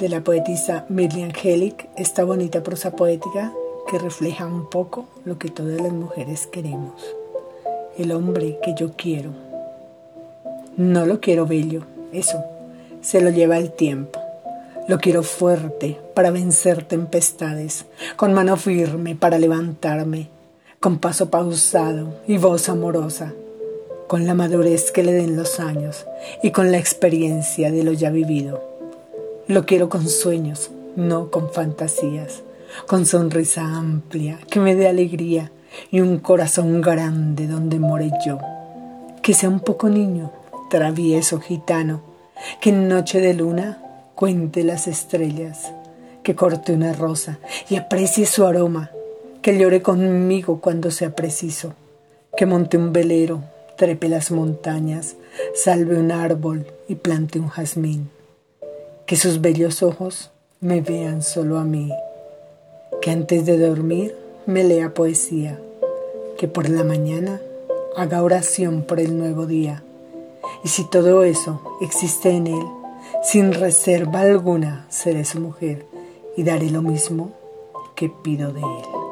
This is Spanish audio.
de la poetisa Mirli Angelic, esta bonita prosa poética que refleja un poco lo que todas las mujeres queremos. El hombre que yo quiero. No lo quiero bello, eso, se lo lleva el tiempo. Lo quiero fuerte para vencer tempestades, con mano firme para levantarme, con paso pausado y voz amorosa, con la madurez que le den los años y con la experiencia de lo ya vivido lo quiero con sueños, no con fantasías, con sonrisa amplia que me dé alegría y un corazón grande donde more yo. Que sea un poco niño, travieso gitano, que en noche de luna cuente las estrellas, que corte una rosa y aprecie su aroma, que llore conmigo cuando sea preciso, que monte un velero, trepe las montañas, salve un árbol y plante un jazmín que sus bellos ojos me vean solo a mí, que antes de dormir me lea poesía, que por la mañana haga oración por el nuevo día. Y si todo eso existe en él, sin reserva alguna seré su mujer y daré lo mismo que pido de él.